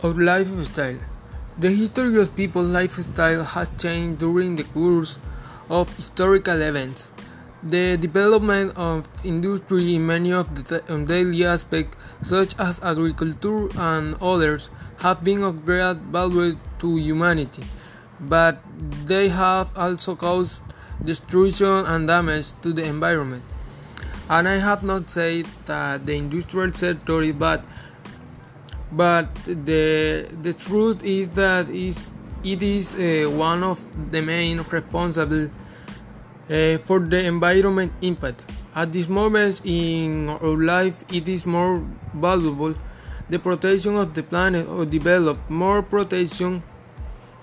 Our lifestyle. The history of people's lifestyle has changed during the course of historical events. The development of industry in many of the daily aspects, such as agriculture and others, have been of great value to humanity, but they have also caused destruction and damage to the environment. And I have not said that the industrial sector is bad but the the truth is that is it is uh, one of the main responsible uh, for the environment impact. At this moment in our life, it is more valuable the protection of the planet or develop more protection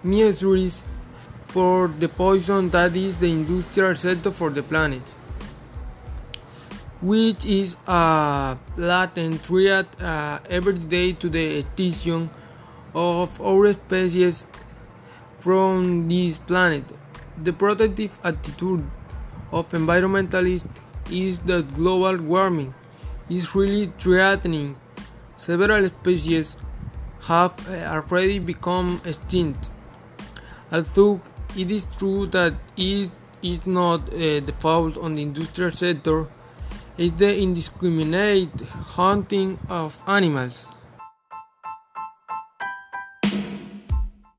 measures for the poison that is the industrial sector for the planet which is a latent threat uh, every day to the extinction of our species from this planet. The protective attitude of environmentalists is that global warming is really threatening. Several species have uh, already become extinct. Although it is true that it is not uh, the fault on the industrial sector, is the indiscriminate hunting of animals.